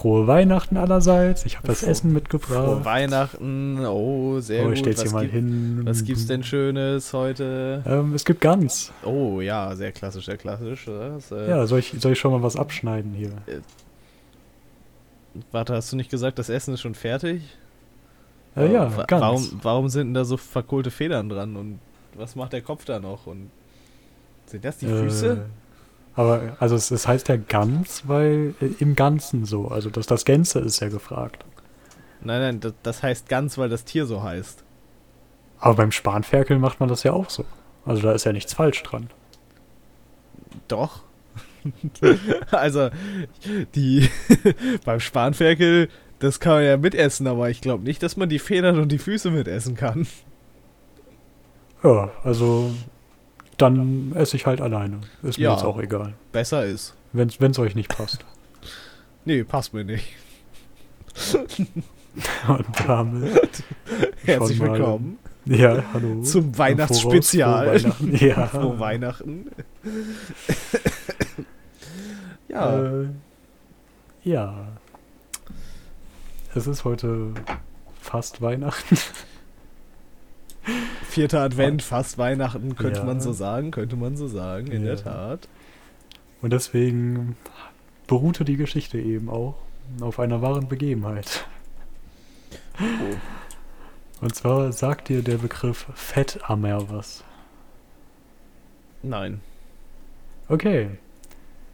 frohe Weihnachten allerseits. Ich habe das Frohe- Essen mitgebracht. Frohe Weihnachten. Oh, sehr oh, gut. stell's hier Was, mal gibt, hin. was gibt's denn Schönes heute? Ähm, es gibt Gans. Oh ja, sehr klassisch, sehr klassisch. Das, äh, Ja, soll ich, soll ich schon mal was abschneiden hier? Warte, hast du nicht gesagt, das Essen ist schon fertig? Äh, ja, Wa- Gans. Warum, warum sind denn da so verkohlte Federn dran und was macht der Kopf da noch? Und sind das die Füße? Äh, aber, also es, es heißt ja Gans, weil äh, im Ganzen so. Also das, das Gänse ist ja gefragt. Nein, nein, das, das heißt ganz, weil das Tier so heißt. Aber beim Spanferkel macht man das ja auch so. Also da ist ja nichts falsch dran. Doch. also, die beim Spanferkel, das kann man ja mitessen, aber ich glaube nicht, dass man die Federn und die Füße mitessen kann. Ja, also dann esse ich halt alleine. Ist mir Ja. jetzt auch egal. Besser ist. Wenn es euch nicht passt. Nee, passt mir nicht. Und damit, Herzlich willkommen ja, hallo. zum Weihnachtsspezial. Weihnachten. Ja. Frohe Weihnachten. ja, Äh, ja. Es ist heute fast Weihnachten. Vierter Advent, fast Weihnachten, könnte Ja. man so sagen, könnte man so sagen, in Ja. der Tat. Und deswegen beruhte die Geschichte eben auch auf einer wahren Begebenheit. Oh. Und zwar sagt dir der Begriff Fettammer was. Nein. Okay.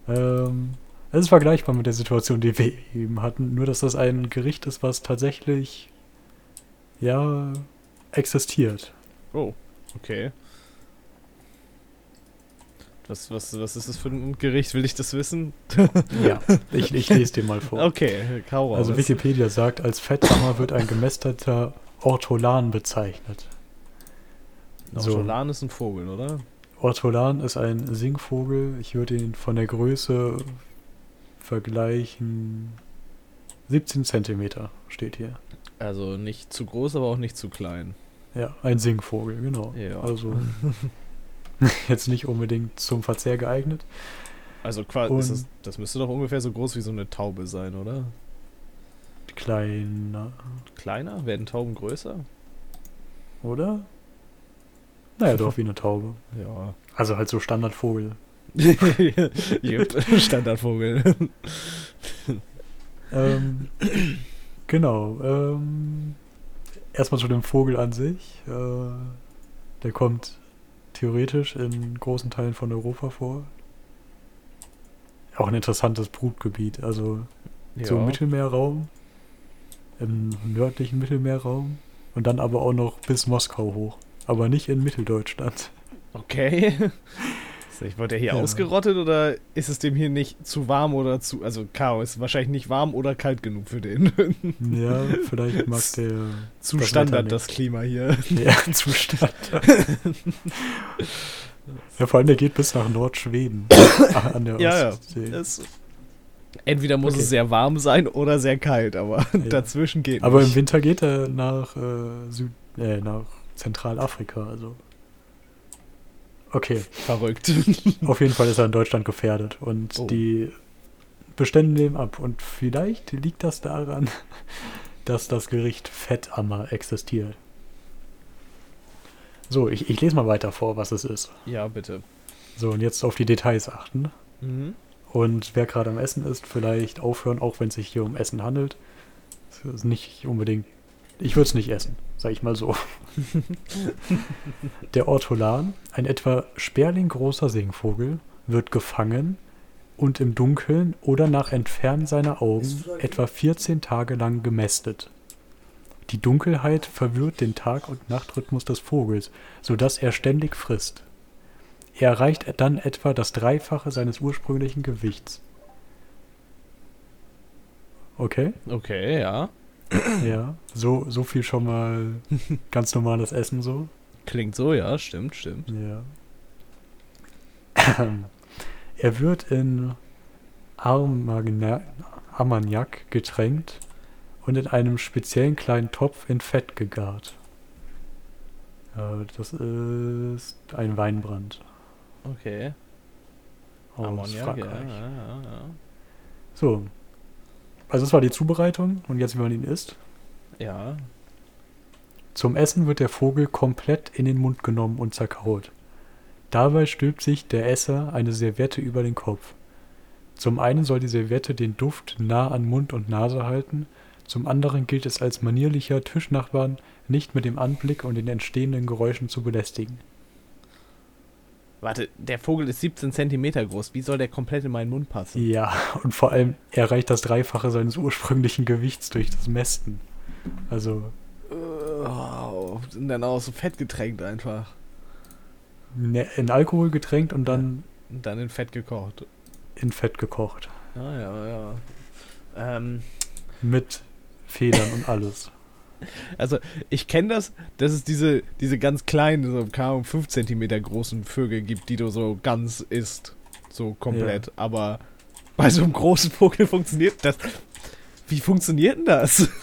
Ähm, es ist vergleichbar mit der Situation, die wir eben hatten, nur dass das ein Gericht ist, was tatsächlich ja existiert. Oh, okay. Was, was, was ist das für ein Gericht? Will ich das wissen? Ja, ich, ich lese dir mal vor. Okay, hau raus. Also Wikipedia sagt, als Fetthammer wird ein gemästeter Ortolan bezeichnet. so. Ortolan ist ein Vogel, oder? Ortolan ist ein Singvogel. Ich würde ihn von der Größe vergleichen. 17 Zentimeter steht hier. Also nicht zu groß, aber auch nicht zu klein. Ja, ein Singvogel, genau. Ja. Also jetzt nicht unbedingt zum Verzehr geeignet. Also quasi, das, das müsste doch ungefähr so groß wie so eine Taube sein, oder? Kleiner, Kleiner? Werden Tauben größer? oder? Naja, doch wie eine Taube. Ja. Also halt so Standardvogel. Jupp, Standardvogel. Ähm, genau. Ähm, erstmal zu dem Vogel an sich. Äh, der kommt theoretisch in großen Teilen von Europa vor. Auch ein interessantes Brutgebiet. Also so im Mittelmeerraum, im nördlichen Mittelmeerraum und dann aber auch noch bis Moskau hoch. Aber nicht in Mitteldeutschland. Okay. Ich wurde der hier Ja. ausgerottet oder ist es dem hier nicht zu warm oder zu. Also Chaos, ist wahrscheinlich nicht warm oder kalt genug für den. Ja, vielleicht mag der zu Das Standard das Klima hier. ja, Zustand. ja, vor allem der geht bis nach Nordschweden. an der Ja, ja. Ostsee. Es, entweder muss Okay. es sehr warm sein oder sehr kalt, aber Ja. dazwischen geht Aber im nicht. Winter geht er nach, äh, Süd äh, nach Zentralafrika. Also. Okay, Verrückt. auf jeden Fall ist er in Deutschland gefährdet. Und Oh. die Bestände nehmen ab. Und vielleicht liegt das daran, dass das Gericht Fettammer existiert. So, ich, ich lese mal weiter vor, was es ist. ja, bitte. So, und jetzt auf die Details achten. Mhm. Und wer gerade am Essen ist, vielleicht aufhören, auch wenn es sich hier um Essen handelt. Es ist nicht unbedingt. Ich würde es nicht essen, sag ich mal so. Der Ortolan, ein etwa sperlinggroßer Singvogel, wird gefangen und im Dunkeln oder nach Entfernen seiner Augen etwa 14 Tage lang gemästet. Die Dunkelheit verwirrt den Tag- und Nachtrhythmus des Vogels, sodass er ständig frisst. Er erreicht dann etwa das Dreifache seines ursprünglichen Gewichts. Okay, Okay, ja. Ja, so, so viel schon mal ganz normales Essen so. Klingt so, ja, stimmt, stimmt. Ja. er wird in Armagna- Armagnac getränkt und in einem speziellen kleinen Topf in Fett gegart. Ja, das ist ein Weinbrand Okay. aus Ammoniak, ja, Frankreich. ja, ja. So. Also das war die Zubereitung und jetzt, wie man ihn isst. Ja. Zum Essen wird der Vogel komplett in den Mund genommen und zerkaut. Dabei stülpt sich der Esser eine Serviette über den Kopf. Zum einen soll die Serviette den Duft nah an Mund und Nase halten, zum anderen gilt es als manierlicher Tischnachbarn, nicht mit dem Anblick und den entstehenden Geräuschen zu belästigen. Warte, der Vogel ist 17 Zentimeter groß. Wie soll der komplett in meinen Mund passen? Ja, und vor allem erreicht das Dreifache seines ursprünglichen Gewichts durch das Mästen. Also, Oh, sind dann auch so fett getränkt einfach. ne, in Alkohol getränkt und dann Und dann in Fett gekocht. in Fett gekocht. Ja, ja, ja. Ähm, Mit Federn und alles. also, ich kenne das, dass es diese, diese ganz kleinen, so, Ahnung, 5 Zentimeter großen Vögel gibt, die du so ganz isst. So komplett. Aber bei so einem großen Vogel funktioniert das. Wie funktioniert denn das?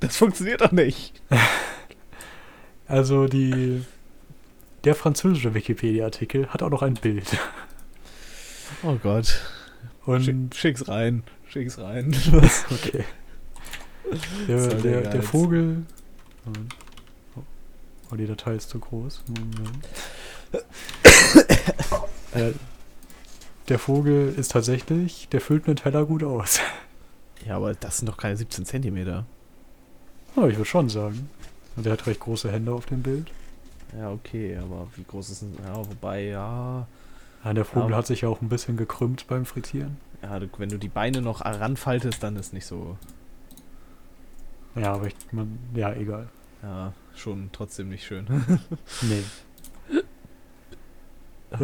Das funktioniert doch nicht. Also die der französische Wikipedia-Artikel hat auch noch ein Bild. Oh Gott. Und Schick, schick's rein. Schick's rein. okay. Der, der, der. Vogel. Oh, oh, die Datei ist zu groß. Äh, der Vogel ist tatsächlich, der füllt einen Teller gut aus. Ja, aber das sind doch keine 17 Zentimeter. Oh, ich würde schon sagen. Und der hat recht große Hände auf dem Bild. Ja, okay, aber wie groß ist denn. Ja, wobei, ja. Ja, der Vogel Ja. hat sich ja auch ein bisschen gekrümmt beim Frittieren. Ja, wenn du die Beine noch ranfaltest, dann ist nicht so. Ja, aber ich, man, ja, egal. Ja, schon trotzdem nicht schön. Nee.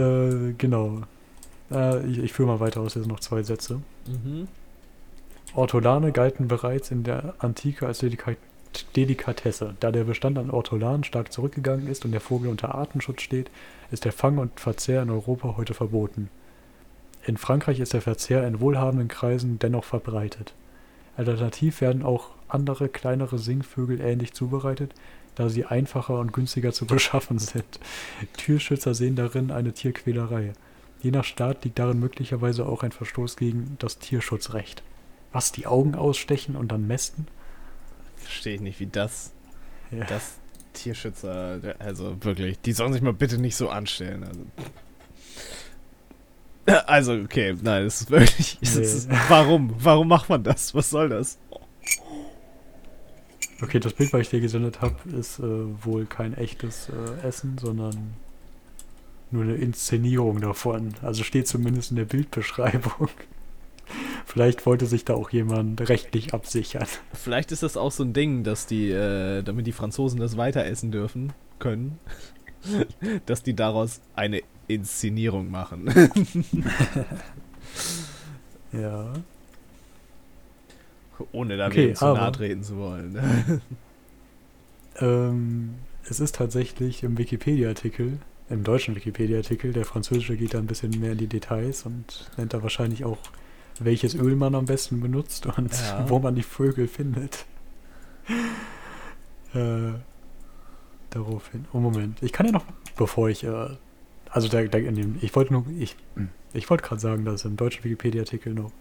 äh, genau. Äh, ich, ich führe mal weiter aus, jetzt noch zwei Sätze. mhm. Ortolane galten bereits in der Antike als Delika Delikatesse. Da der Bestand an Ortolan stark zurückgegangen ist und der Vogel unter Artenschutz steht, ist der Fang und Verzehr in Europa heute verboten. In Frankreich ist der Verzehr in wohlhabenden Kreisen dennoch verbreitet. Alternativ werden auch andere kleinere Singvögel ähnlich zubereitet, da sie einfacher und günstiger zu beschaffen sind. Tierschützer sehen darin eine Tierquälerei. Je nach Staat liegt darin möglicherweise auch ein Verstoß gegen das Tierschutzrecht. Was, die Augen ausstechen und dann mästen? Verstehe ich nicht, wie das. Ja. Das Tierschützer. Also wirklich, die sollen sich mal bitte nicht so anstellen. Also, also okay, nein, es ist wirklich. Nee. ist, warum? Warum macht man das? Was soll das? Okay, das Bild, was ich dir gesendet habe, ist äh, wohl kein echtes äh, Essen, sondern nur eine Inszenierung davon. Also steht zumindest in der Bildbeschreibung. Vielleicht wollte sich da auch jemand rechtlich absichern. Vielleicht ist das auch so ein Ding, dass die, äh, damit die Franzosen das weiter essen dürfen können, dass die daraus eine Inszenierung machen. Ja. Ohne da Okay, zu nahe treten zu wollen. Ähm, es ist tatsächlich im Wikipedia-Artikel, im deutschen Wikipedia-Artikel, der französische geht da ein bisschen mehr in die Details und nennt da wahrscheinlich auch, welches Öl man am besten benutzt und Ja. wo man die Vögel findet. äh, daraufhin. Oh Moment, ich kann ja noch, bevor ich, äh, also da, da in dem, ich wollte nur, ich, ich wollte gerade sagen, dass im deutschen Wikipedia-Artikel noch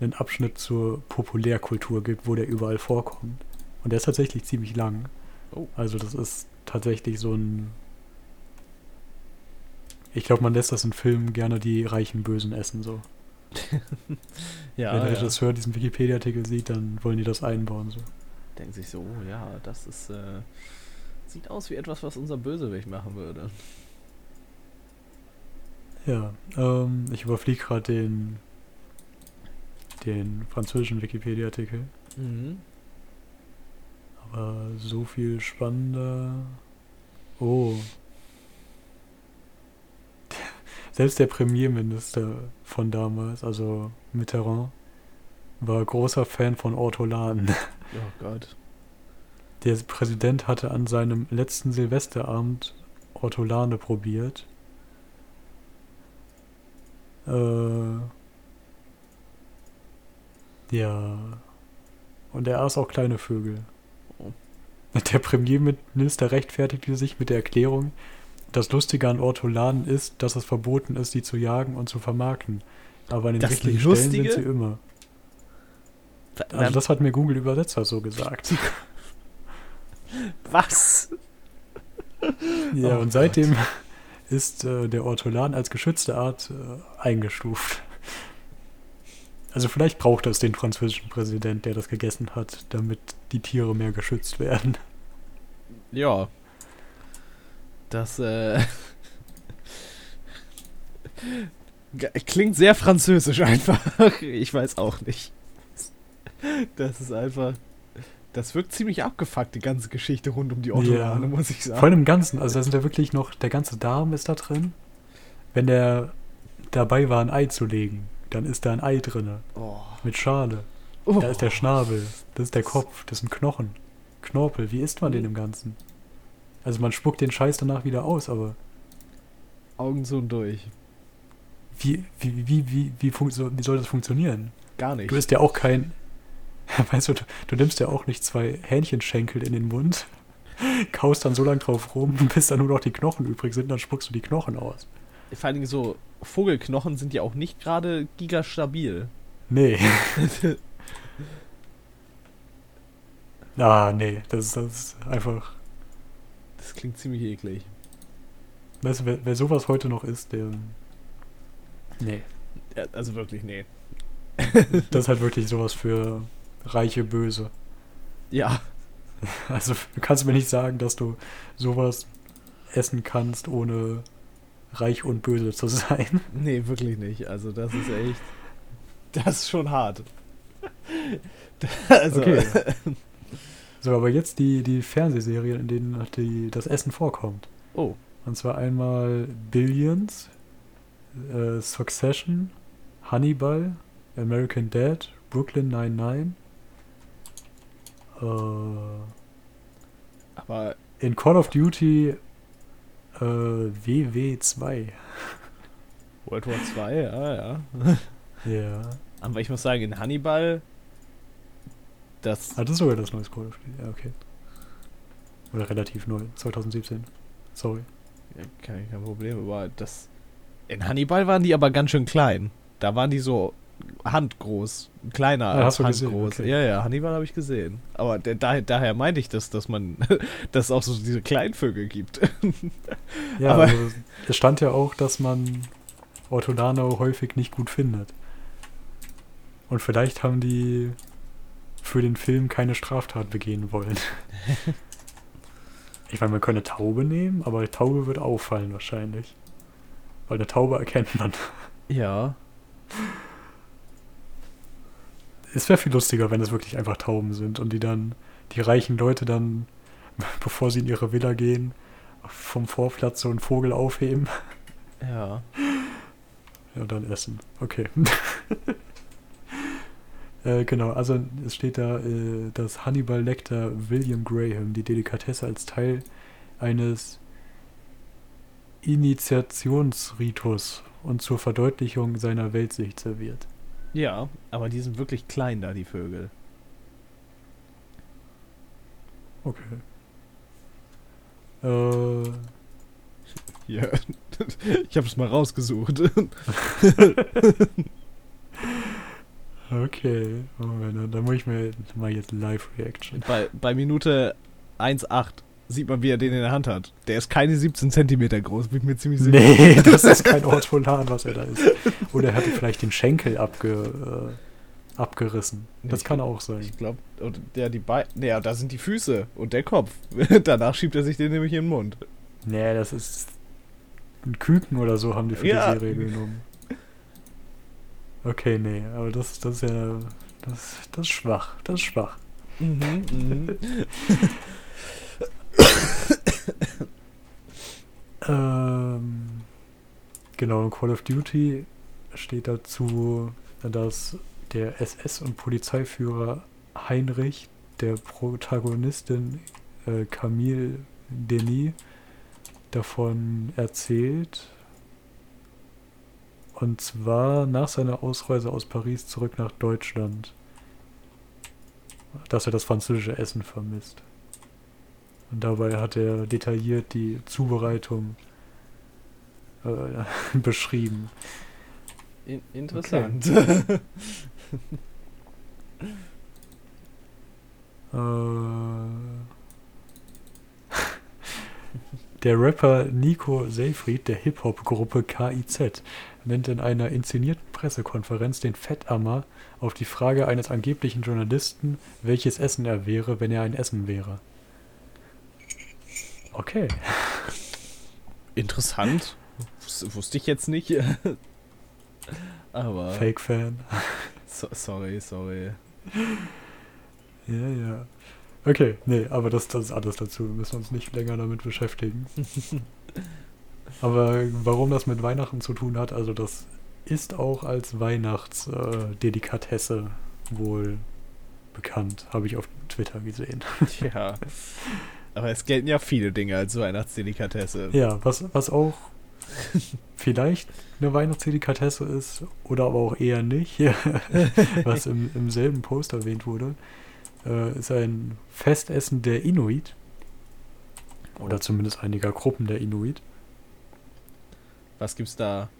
einen Abschnitt zur Populärkultur gibt, wo der überall vorkommt. Und der ist tatsächlich ziemlich lang. Oh. Also das ist tatsächlich so ein. Ich glaube, man lässt das in Filmen gerne die reichen Bösen essen. So. ja, Wenn der ja. Regisseur diesen Wikipedia-Artikel sieht, dann wollen die das einbauen. So. denkt sich so, oh ja, das ist, äh, sieht aus wie etwas, was unser Bösewicht machen würde. Ja, ähm, ich überfliege gerade den, den französischen Wikipedia-Artikel. Mhm. Aber so viel spannender. Oh. Selbst der Premierminister von damals, also Mitterrand, war großer Fan von Ortolan. Oh Gott. Der Präsident hatte an seinem letzten Silvesterabend Ortolane probiert. Äh, ja. Und er aß auch kleine Vögel. Oh. Der Premierminister rechtfertigte sich mit der Erklärung, das Lustige an Ortolanen ist, dass es verboten ist, sie zu jagen und zu vermarkten. Aber an den Das richtigen Stellen Lustige? sind sie immer. Also das hat mir Google Übersetzer so gesagt. Was? Ja, Oh und seitdem ist äh, der Ortolan als geschützte Art äh, eingestuft. Also vielleicht braucht es den französischen Präsident, der das gegessen hat, damit die Tiere mehr geschützt werden. Ja. Das, äh. Klingt sehr französisch einfach. Ich weiß auch nicht. Das ist einfach. Das wirkt ziemlich abgefuckt, die ganze Geschichte rund um die Ortolane, Ja. muss ich sagen. Vor allem im Ganzen, also da sind ja wirklich noch, der ganze Darm ist da drin. Wenn der dabei war, ein Ei zu legen, dann ist da ein Ei drinne Oh. mit Schale. Oh. Da ist der Schnabel, das ist der Kopf, das sind Knochen. Knorpel, wie isst man den im Ganzen? Also man spuckt den Scheiß danach wieder aus, aber Augen zu und durch. wie, wie, wie, wie, wie, wie soll das funktionieren? Gar nicht. Du isst ja auch kein, weißt du, du, du nimmst ja auch nicht zwei Hähnchenschenkel in den Mund, kaust dann so lange drauf rum, bis da nur noch die Knochen übrig sind, dann spuckst du die Knochen aus. Vor allen Dingen so, Vogelknochen sind ja auch nicht gerade gigastabil. Nee. ah, nee, das ist, das ist einfach, Das klingt ziemlich eklig. weißt du, wer, wer sowas heute noch isst, der, nee. Ja, also wirklich, nee. Das ist halt wirklich sowas für reiche Böse. Ja, Also du kannst mir nicht sagen, dass du sowas essen kannst, ohne reich und böse zu sein. nee, wirklich nicht. Also das ist echt. Das ist schon hart. Also, Okay. So, aber jetzt die, die Fernsehserien, in denen die, das Essen vorkommt. Oh, Und zwar einmal Billions, äh, Succession, Hannibal, American Dad, Brooklyn 99. Äh, aber in Call of Duty äh, WW2. World War 2, ja, ja. Ja. Aber ich muss sagen, in Hannibal, das. Ah, das ist sogar das neue Call of Duty. Ja, okay. Oder relativ neu. 2017. Sorry. Ja, kein, kein Problem, aber das. In Hannibal waren die aber ganz schön klein. Da waren die so handgroß. Kleiner Ah, als handgroß. okay. Ja, ja, Hannibal habe ich gesehen. Aber der, da, daher meinte ich das, dass man. dass es auch so diese Kleinvögel gibt. Ja, Aber- also, es stand ja auch, dass man Ortolano häufig nicht gut findet. Und vielleicht haben die für den Film keine Straftat begehen wollen. ich meine, man könnte Taube nehmen, aber Taube wird auffallen wahrscheinlich. Weil eine Taube erkennt man. ja. Es wäre viel lustiger, wenn es wirklich einfach Tauben sind und die dann, die reichen Leute dann, bevor sie in ihre Villa gehen, vom Vorplatz so einen Vogel aufheben Ja. Ja, dann essen. Okay. äh, genau, also es steht da, äh, dass Hannibal Lecter William Graham die Delikatesse als Teil eines Initiationsritus und zur Verdeutlichung seiner Weltsicht serviert. Ja, aber die sind wirklich klein da, die Vögel. Okay. Äh, Ja. Ich habe es mal rausgesucht. okay. Moment, dann- muss ich mir mal jetzt Live-Reaction. bei, bei Minute 1,8 sieht man, wie er den in der Hand hat. Der ist keine 17 Zentimeter groß, bin ich mir ziemlich sicher. Nee, das ist kein Ortolan, was er da ist. Oder er hatte vielleicht den Schenkel abge, äh, abgerissen. Das Ich kann glaub- auch sein. Ich glaube, der die Beine. Naja, da sind die Füße und der Kopf. Danach schiebt er sich den nämlich in den Mund. Nee, das ist ein Küken oder so haben die für Ja. die Serie genommen. Okay, nee, aber das, das ist ja. Das, das ist schwach. Das ist schwach. Mhm, mhm. Ähm, genau, in Call of Duty steht dazu, dass der SS- und Polizeiführer Heinrich der Protagonistin äh, Camille Denis davon erzählt. Und zwar nach seiner Ausreise aus Paris zurück nach Deutschland. Dass er das französische Essen vermisst. Und dabei hat er detailliert die Zubereitung äh, beschrieben. In interessant. Äh, der Rapper Nico Seyfried der Hip-Hop-Gruppe KIZ nennt in einer inszenierten Pressekonferenz den Fettammer auf die Frage eines angeblichen Journalisten, welches Essen er wäre, wenn er ein Essen wäre. Okay. Interessant. Wus wusste ich jetzt nicht. Aber. Fake-Fan. So, sorry, sorry. Ja, ja. Okay, nee, aber das, das ist alles dazu. Wir müssen uns nicht länger damit beschäftigen. aber warum das mit Weihnachten zu tun hat, also das ist auch als Weihnachtsdelikatesse wohl bekannt, habe ich auf Twitter gesehen. Tja. Aber es gelten ja viele Dinge als Weihnachtsdelikatesse. Ja, was, was auch vielleicht eine Weihnachtsdelikatesse ist oder aber auch eher nicht, was im, im selben Post erwähnt wurde, äh, ist ein Festessen der Inuit. Oder zumindest einiger Gruppen der Inuit. Was gibt's da?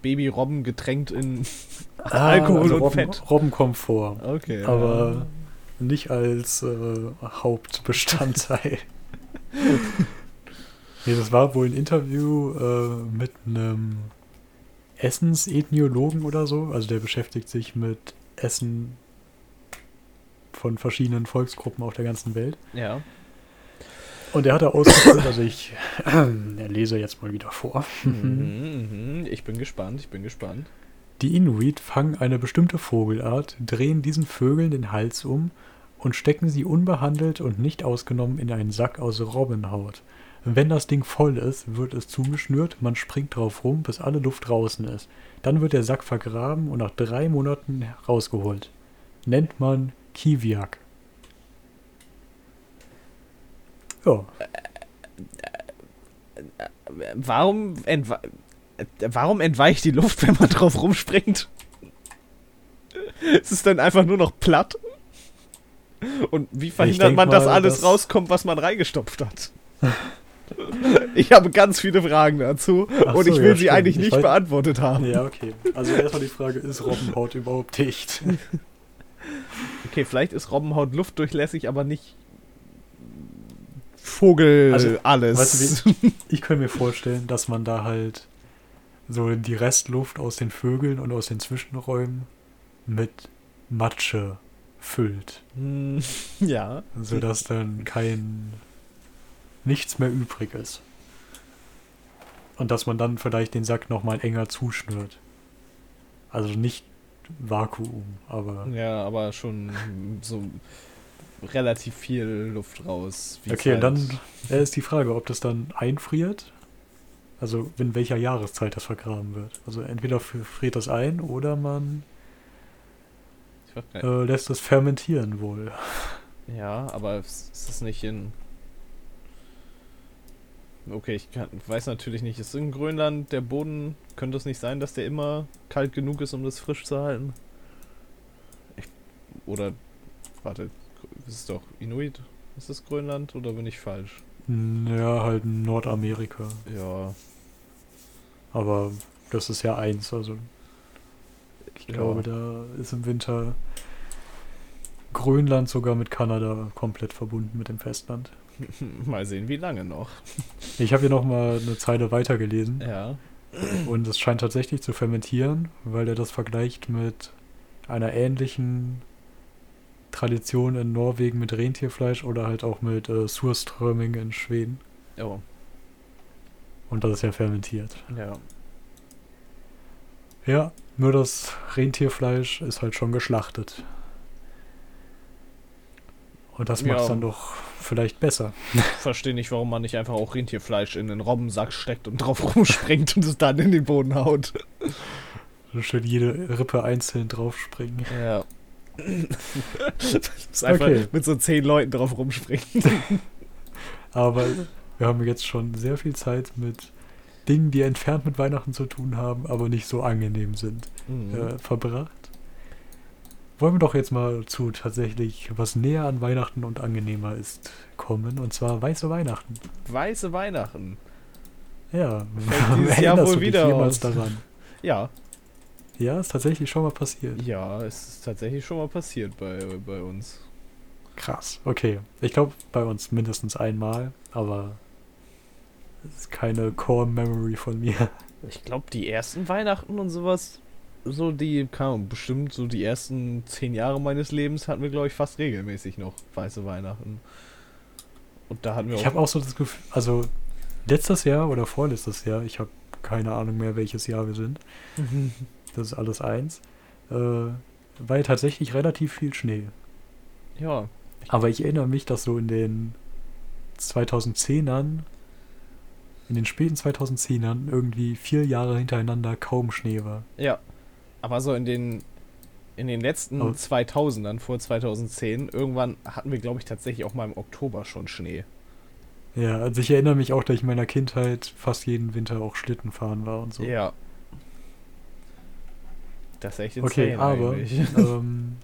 Babyrobben getränkt in Ah, Alkohol also und Robben, Fett. Robbenkomfort. Okay. Aber nicht als äh, Hauptbestandteil. nee, das war wohl ein Interview äh, mit einem Essensethnologen oder so. Also der beschäftigt sich mit Essen von verschiedenen Volksgruppen auf der ganzen Welt. Ja. Und er hat da ausgeführt, also ich äh, lese jetzt mal wieder vor. Mhm, mhm. Ich bin gespannt, ich bin gespannt. Die Inuit fangen eine bestimmte Vogelart, drehen diesen Vögeln den Hals um und stecken sie unbehandelt und nicht ausgenommen in einen Sack aus Robbenhaut. Wenn das Ding voll ist, wird es zugeschnürt, man springt drauf rum, bis alle Luft draußen ist. Dann wird der Sack vergraben und nach drei Monaten rausgeholt. Nennt man Kiviak. Ja, Warum, entwe warum entweicht die Luft, wenn man drauf rumspringt? Ist es dann einfach nur noch platt? Und wie verhindert man, dass mal, alles dass- rauskommt, was man reingestopft hat? Ich habe ganz viele Fragen dazu Ach und so, ich ja, will sie stimmt. eigentlich Ich nicht beantwortet haben. ja, okay. Also erstmal die Frage, ist Robbenhaut überhaupt dicht? Okay, vielleicht ist Robbenhaut luftdurchlässig, aber nicht Vogel Also, alles. weißt du, Ich könnte mir vorstellen, dass man da halt so die Restluft aus den Vögeln und aus den Zwischenräumen mit Matsche füllt, Hm, ja. sodass dann kein nichts mehr übrig ist. Und dass man dann vielleicht den Sack nochmal enger zuschnürt. Also nicht Vakuum, aber Ja, aber schon so relativ viel Luft raus. wie okay, und halt- dann ist die Frage, ob das dann einfriert. Also in welcher Jahreszeit das vergraben wird. Also entweder friert das ein oder man äh, lässt es fermentieren wohl. Ja, aber ist ist es nicht in. Okay, ich kann, weiß natürlich nicht. Ist in Grönland der Boden. Könnte es nicht sein, dass der immer kalt genug ist, um das frisch zu halten? Ich, oder. Warte, ist es doch Inuit? Ist es Grönland oder bin ich falsch? Ja, halt Nordamerika. Ja. Aber das ist ja eins. Also ich Ja. glaube, da ist im Winter Grönland sogar mit Kanada komplett verbunden mit dem Festland. Mal sehen, wie lange noch. Ich habe hier noch mal eine Zeile weitergelesen. Ja. Und es scheint tatsächlich zu fermentieren, weil er das vergleicht mit einer ähnlichen Tradition in Norwegen mit Rentierfleisch oder halt auch mit äh, Surströmming in Schweden. Oh, Und das ist ja fermentiert. ja. Ja, nur das Rentierfleisch ist halt schon geschlachtet. Und das macht Ja. es dann doch vielleicht besser. Verstehe nicht, warum man nicht einfach auch Rentierfleisch in den Robbensack steckt und drauf rumspringt und es dann in den Boden haut. So schön jede Rippe einzeln draufspringen. Ja. Das einfach Okay. mit so zehn Leuten drauf rumspringen. Aber wir haben jetzt schon sehr viel Zeit mit Dingen, die entfernt mit Weihnachten zu tun haben, aber nicht so angenehm sind, Mhm. äh, verbracht. Wollen wir doch jetzt mal zu tatsächlich, was näher an Weihnachten und angenehmer ist, kommen. Und zwar weiße Weihnachten. Weiße Weihnachten. Ja, dieses Jahr wohl wieder jemals aus. daran? Ja. Ja, ist tatsächlich schon mal passiert. Ja, es ist tatsächlich schon mal passiert bei, bei uns. Krass. Okay. Ich glaube, bei uns mindestens einmal, aber das ist keine Core Memory von mir. Ich glaube, die ersten Weihnachten und sowas, so die, kam bestimmt so die ersten zehn Jahre meines Lebens hatten wir, glaube ich, fast regelmäßig noch weiße Weihnachten. Und da hatten wir Ich habe auch so das Gefühl, also letztes Jahr oder vorletztes Jahr, ich habe keine Ahnung mehr, welches Jahr wir sind. Das ist alles eins. Äh, ja tatsächlich relativ viel Schnee. ja, Aber ich erinnere mich, dass so in den 2010ern, in den späten 2010ern, irgendwie vier Jahre hintereinander kaum Schnee war. ja. Aber so in den in den letzten Oh. 2000ern, vor 2010, irgendwann hatten wir, glaube ich, tatsächlich auch mal im Oktober schon Schnee. Ja, also ich erinnere mich auch, dass ich in meiner Kindheit fast jeden Winter auch Schlitten fahren war und so. Ja. Das ist echt Okay, insane aber eigentlich. ähm,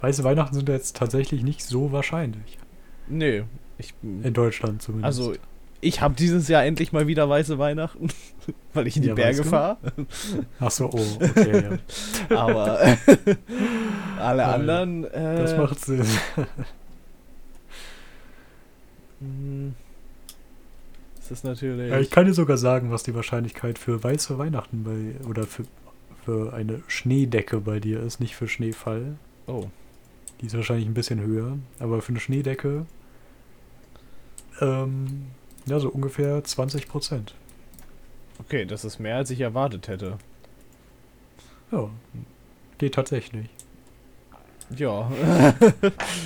weiße Weihnachten sind jetzt tatsächlich nicht so wahrscheinlich. Nö. Ich, In Deutschland zumindest. also, ich habe dieses Jahr endlich mal wieder weiße Weihnachten, weil ich in die Ja, Berge fahre. Ach so, oh, okay, ja. Aber alle Ja, anderen. Äh, Das macht Sinn. Das ist natürlich. Ja, ich kann dir sogar sagen, was die Wahrscheinlichkeit für weiße Weihnachten bei oder für, für eine Schneedecke bei dir ist, nicht für Schneefall. oh, Die ist wahrscheinlich ein bisschen höher, aber für eine Schneedecke ähm, ja, so ungefähr 20 Prozent. okay, das ist mehr als ich erwartet hätte. Ja, geht tatsächlich. Ja.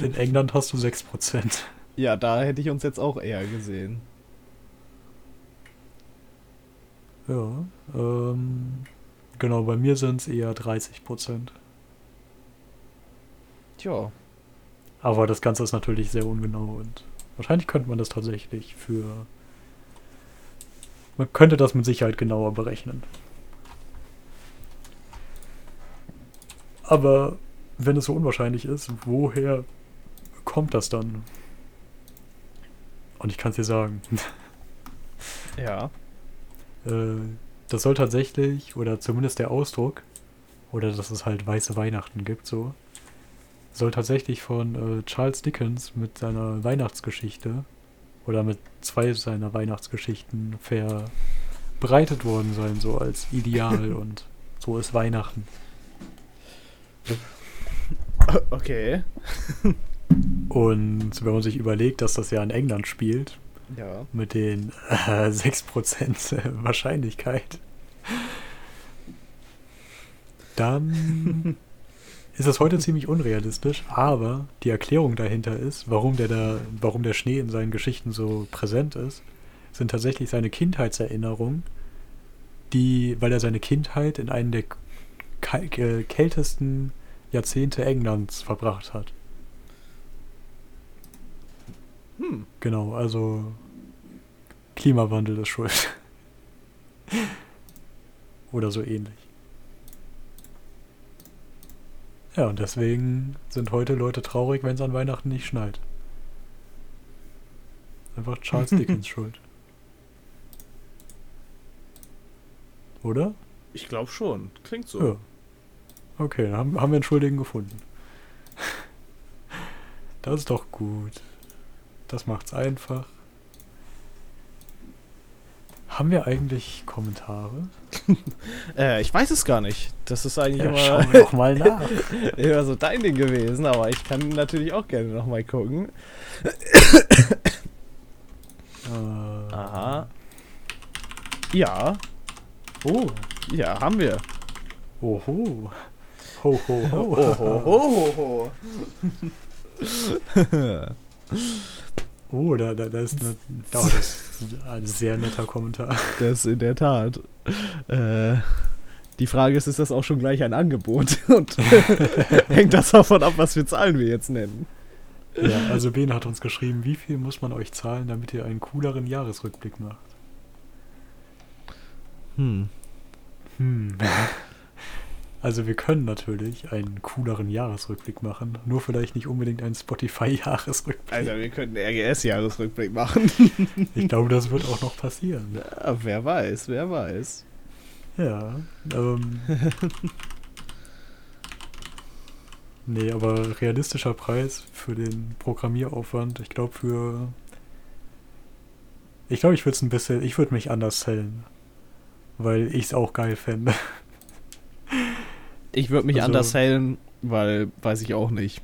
In England hast du 6 Prozent. ja, da hätte ich uns jetzt auch eher gesehen. Ja, ähm, genau, bei mir sind es eher 30 Prozent. Tja. Aber das Ganze ist natürlich sehr ungenau und wahrscheinlich könnte man das tatsächlich für. Man könnte das mit Sicherheit genauer berechnen. Aber wenn es so unwahrscheinlich ist, woher kommt das dann? Und ich kann es dir sagen. Ja. Äh, das soll tatsächlich, oder zumindest der Ausdruck, oder dass es halt weiße Weihnachten gibt, so, soll tatsächlich von äh, Charles Dickens mit seiner Weihnachtsgeschichte oder mit zwei seiner Weihnachtsgeschichten verbreitet worden sein, so als Ideal und so ist Weihnachten. Okay. Und wenn man sich überlegt, dass das ja in England spielt, Ja. mit den äh, 6% Wahrscheinlichkeit, dann ist das heute ziemlich unrealistisch, aber die Erklärung dahinter ist, warum der da, warum der Schnee in seinen Geschichten so präsent ist, sind tatsächlich seine Kindheitserinnerungen, die, weil er seine Kindheit in einem der äh, kältesten Jahrzehnte Englands verbracht hat. Hm. Genau, also Klimawandel ist schuld. Oder so ähnlich. Ja, und deswegen sind heute Leute traurig, wenn es an Weihnachten nicht schneit. Einfach Charles Dickens schuld. Oder? Ich glaube schon. Klingt so. Ja. Okay, dann haben, haben wir einen Schuldigen gefunden. Das ist doch gut. Das macht's einfach. Haben wir eigentlich Kommentare? Äh, ich weiß es gar nicht. Das ist eigentlich Ja, immer, schauen wir doch mal nach. immer so dein Ding gewesen, aber ich kann natürlich auch gerne nochmal gucken. Äh, Aha. Ja, Oh. ja, haben wir. Oho. Ho, ho, ho. ho, ho. Oh, da, da, da ist eine, oh, das ist ein sehr netter Kommentar. Das in der Tat. Äh, die Frage ist, ist das auch schon gleich ein Angebot? Und hängt das davon ab, was für Zahlen wir jetzt nennen? Ja, also Ben hat uns geschrieben, wie viel muss man euch zahlen, damit ihr einen cooleren Jahresrückblick macht? Hm. Hm. Also wir können natürlich einen cooleren Jahresrückblick machen, nur vielleicht nicht unbedingt einen Spotify-Jahresrückblick. Also, wir könnten einen RGS-Jahresrückblick machen. Ich glaube, das wird auch noch passieren. Ja, wer weiß, wer weiß. Ja. Ähm, Nee, aber realistischer Preis für den Programmieraufwand, ich glaube für. Ich glaube, ich würde es ein bisschen. Ich würde mich anders zählen. Weil ich es auch geil fände. Ich würde mich Also- anders zählen, weil weiß ich auch nicht.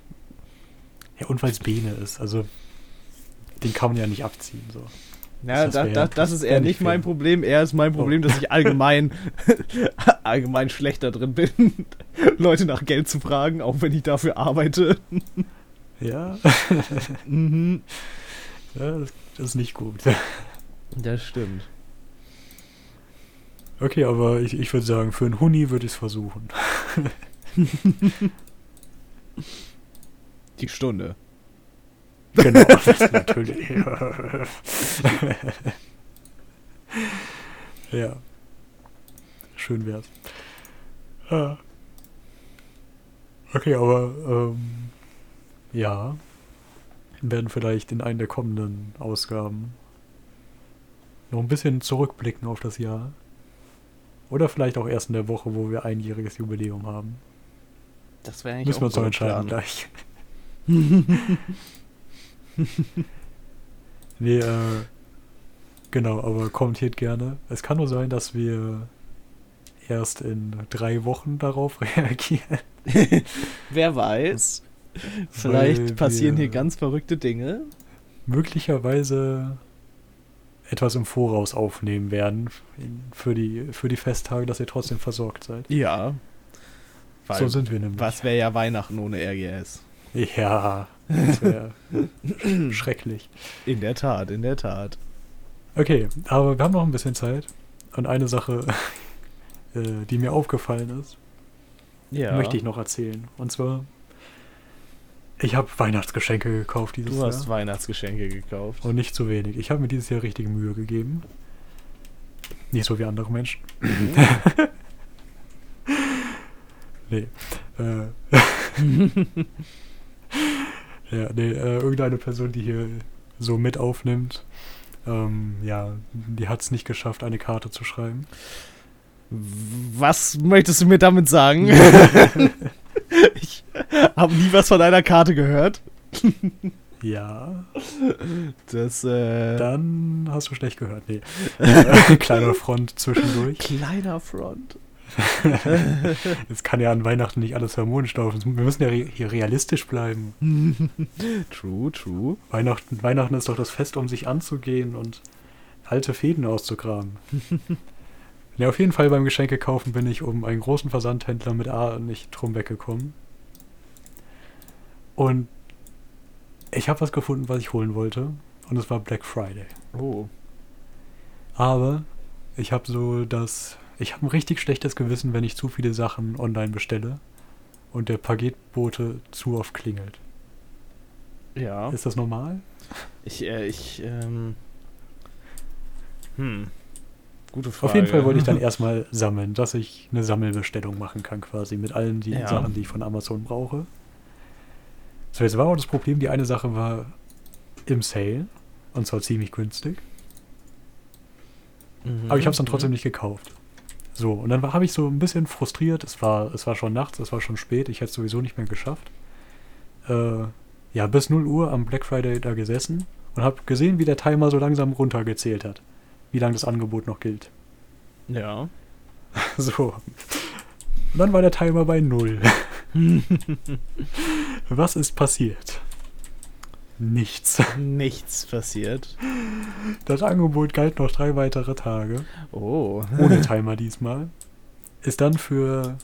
Ja, und weil es Bene ist. Also, den kann man ja nicht abziehen. So. Ja, Das das, wär- das, ist eher nicht mein. Problem. Eher ist mein Problem, dass ich allgemein, allgemein schlechter drin bin, Leute nach Geld zu fragen, auch wenn ich dafür arbeite. Ja, Mhm. ja das, das ist nicht gut. Das stimmt. Okay, aber ich, ich würde sagen, für einen Huni würde ich es versuchen. Die Stunde. Genau, das natürlich. ja. Schön wär's. Ah. Okay, aber ähm, ja. Wir werden vielleicht in einer der kommenden Ausgaben noch ein bisschen zurückblicken auf das Jahr. Oder vielleicht auch erst in der Woche, wo wir einjähriges Jubiläum haben. Das wäre eigentlich Müssen wir uns noch ein entscheiden Plan. gleich. nee, äh, genau, aber kommentiert gerne. Es kann nur sein, dass wir erst in drei Wochen darauf reagieren. Wer weiß. Vielleicht Weil passieren hier ganz verrückte Dinge. Möglicherweise etwas im Voraus aufnehmen werden für die, für die Festtage, dass ihr trotzdem versorgt seid. Ja. So sind wir nämlich. was wäre ja Weihnachten ohne RGS? Ja, das wäre schrecklich. In der Tat, in der Tat. Okay, aber wir haben noch ein bisschen Zeit. Und eine Sache, äh, die mir aufgefallen ist, Ja. möchte ich noch erzählen. Und zwar, ich habe Weihnachtsgeschenke gekauft dieses Du hast Jahr. Weihnachtsgeschenke gekauft. Und nicht zu wenig. Ich habe mir dieses Jahr richtig Mühe gegeben. Nicht so wie andere Menschen. nee. Äh, ja, nee, äh, irgendeine Person, die hier so mit aufnimmt, ähm, ja, die hat es nicht geschafft, eine Karte zu schreiben. Was möchtest du mir damit sagen? ich habe nie was von einer Karte gehört. Ja, Das, äh. dann hast du schlecht gehört. Nee. Kleiner Front zwischendurch. Kleiner Front. Es kann ja an Weihnachten nicht alles harmonisch laufen. Wir müssen ja hier realistisch bleiben. True, true. Weihnachten, Weihnachten ist doch das Fest, um sich anzugehen und alte Fäden auszugraben. Ja, auf jeden Fall beim Geschenke kaufen bin ich um einen großen Versandhändler mit A nicht drum weggekommen. Und ich habe was gefunden, was ich holen wollte. Und es war Black Friday. Oh. Aber ich habe so das. Ich habe ein richtig schlechtes Gewissen, wenn ich zu viele Sachen online bestelle und der Paketbote zu oft klingelt. Ja. Ist das normal? Ich, äh, ich, ähm. Hm. Gute Frage. Auf jeden Fall wollte ich dann erstmal sammeln, dass ich eine Sammelbestellung machen kann, quasi mit allen die Ja. Sachen, die ich von Amazon brauche. So, jetzt war auch das Problem, die eine Sache war im Sale und zwar ziemlich günstig, Mhm, aber ich habe es dann trotzdem mhm. nicht gekauft. So, und dann habe ich so ein bisschen frustriert, es war, es war schon nachts, es war schon spät, ich hätte es sowieso nicht mehr geschafft. Äh, ja, bis 0 Uhr am Black Friday da gesessen und habe gesehen, wie der Timer so langsam runtergezählt hat, wie lange das Angebot noch gilt. Ja. So. Und dann war der Timer bei null. Was ist passiert? Nichts. Nichts passiert. Das Angebot galt noch drei weitere Tage. Oh. Ohne Timer diesmal. Ist dann für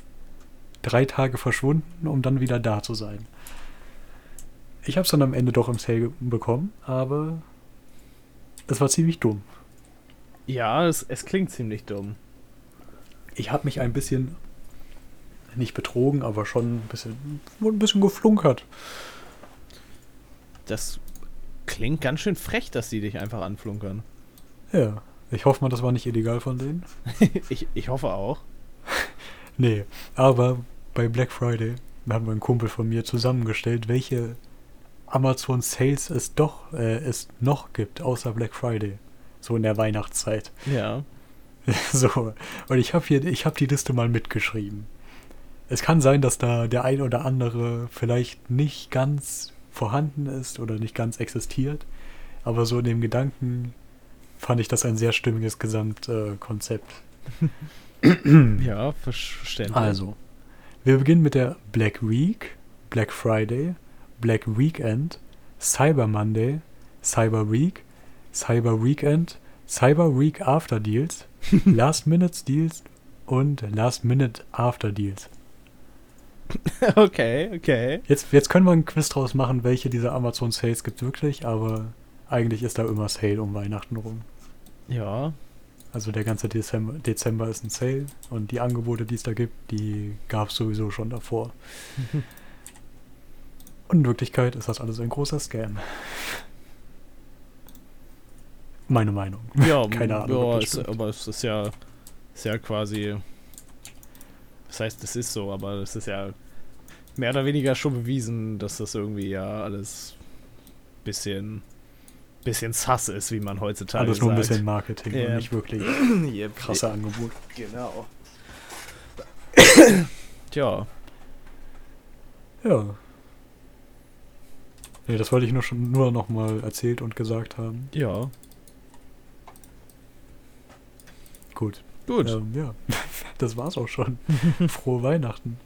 drei Tage verschwunden, um dann wieder da zu sein. Ich habe es dann am Ende doch im Sale bekommen, aber es war ziemlich dumm. Ja, es, es klingt ziemlich dumm. Ich habe mich ein bisschen nicht betrogen, aber schon ein bisschen, ein bisschen geflunkert. Das klingt ganz schön frech, dass die dich einfach anflunkern. Ja, ich hoffe mal, das war nicht illegal von denen. ich, ich hoffe auch. Nee, aber bei Black Friday haben wir einen Kumpel von mir zusammengestellt, welche Amazon Sales es doch äh, es noch gibt, außer Black Friday. So in der Weihnachtszeit. Ja. so, und ich habe hier, ich habe die Liste mal mitgeschrieben. es kann sein, dass da der ein oder andere vielleicht nicht ganz vorhanden ist oder nicht ganz existiert. Aber so in dem Gedanken fand ich das ein sehr stimmiges Gesamtkonzept. Ja, verständlich. Also, wir beginnen mit der Black Week, Black Friday, Black Weekend, Cyber Monday, Cyber Week, Cyber Weekend, Cyber Week After Deals, Last Minute Deals und Last Minute After Deals. Okay, okay. Jetzt, jetzt können wir einen Quiz draus machen, welche dieser Amazon Sales gibt wirklich, aber eigentlich ist da immer Sale um Weihnachten rum. Ja. Also der ganze Dezember, Dezember ist ein Sale und die Angebote, die es da gibt, die gab es sowieso schon davor. Und in Wirklichkeit ist das alles ein großer Scam. Meine Meinung. Ja, Keine Ahnung. Ja, es, aber es ist ja, ist ja quasi. Das heißt, es ist so, aber es ist ja mehr oder weniger schon bewiesen, dass das irgendwie ja alles bisschen, bisschen sass ist, wie man heutzutage alles nur ein bisschen Marketing Ja. und nicht wirklich Yep. krasse Angebote. Genau. Tja, Ja. Nee, das wollte ich nur schon nur noch mal erzählt und gesagt haben. ja. Gut. Gut. Ähm, ja, das war's auch schon. Frohe Weihnachten.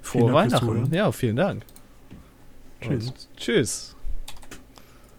Frohe Weihnachten. Ja, vielen Dank. Tschüss. Und tschüss.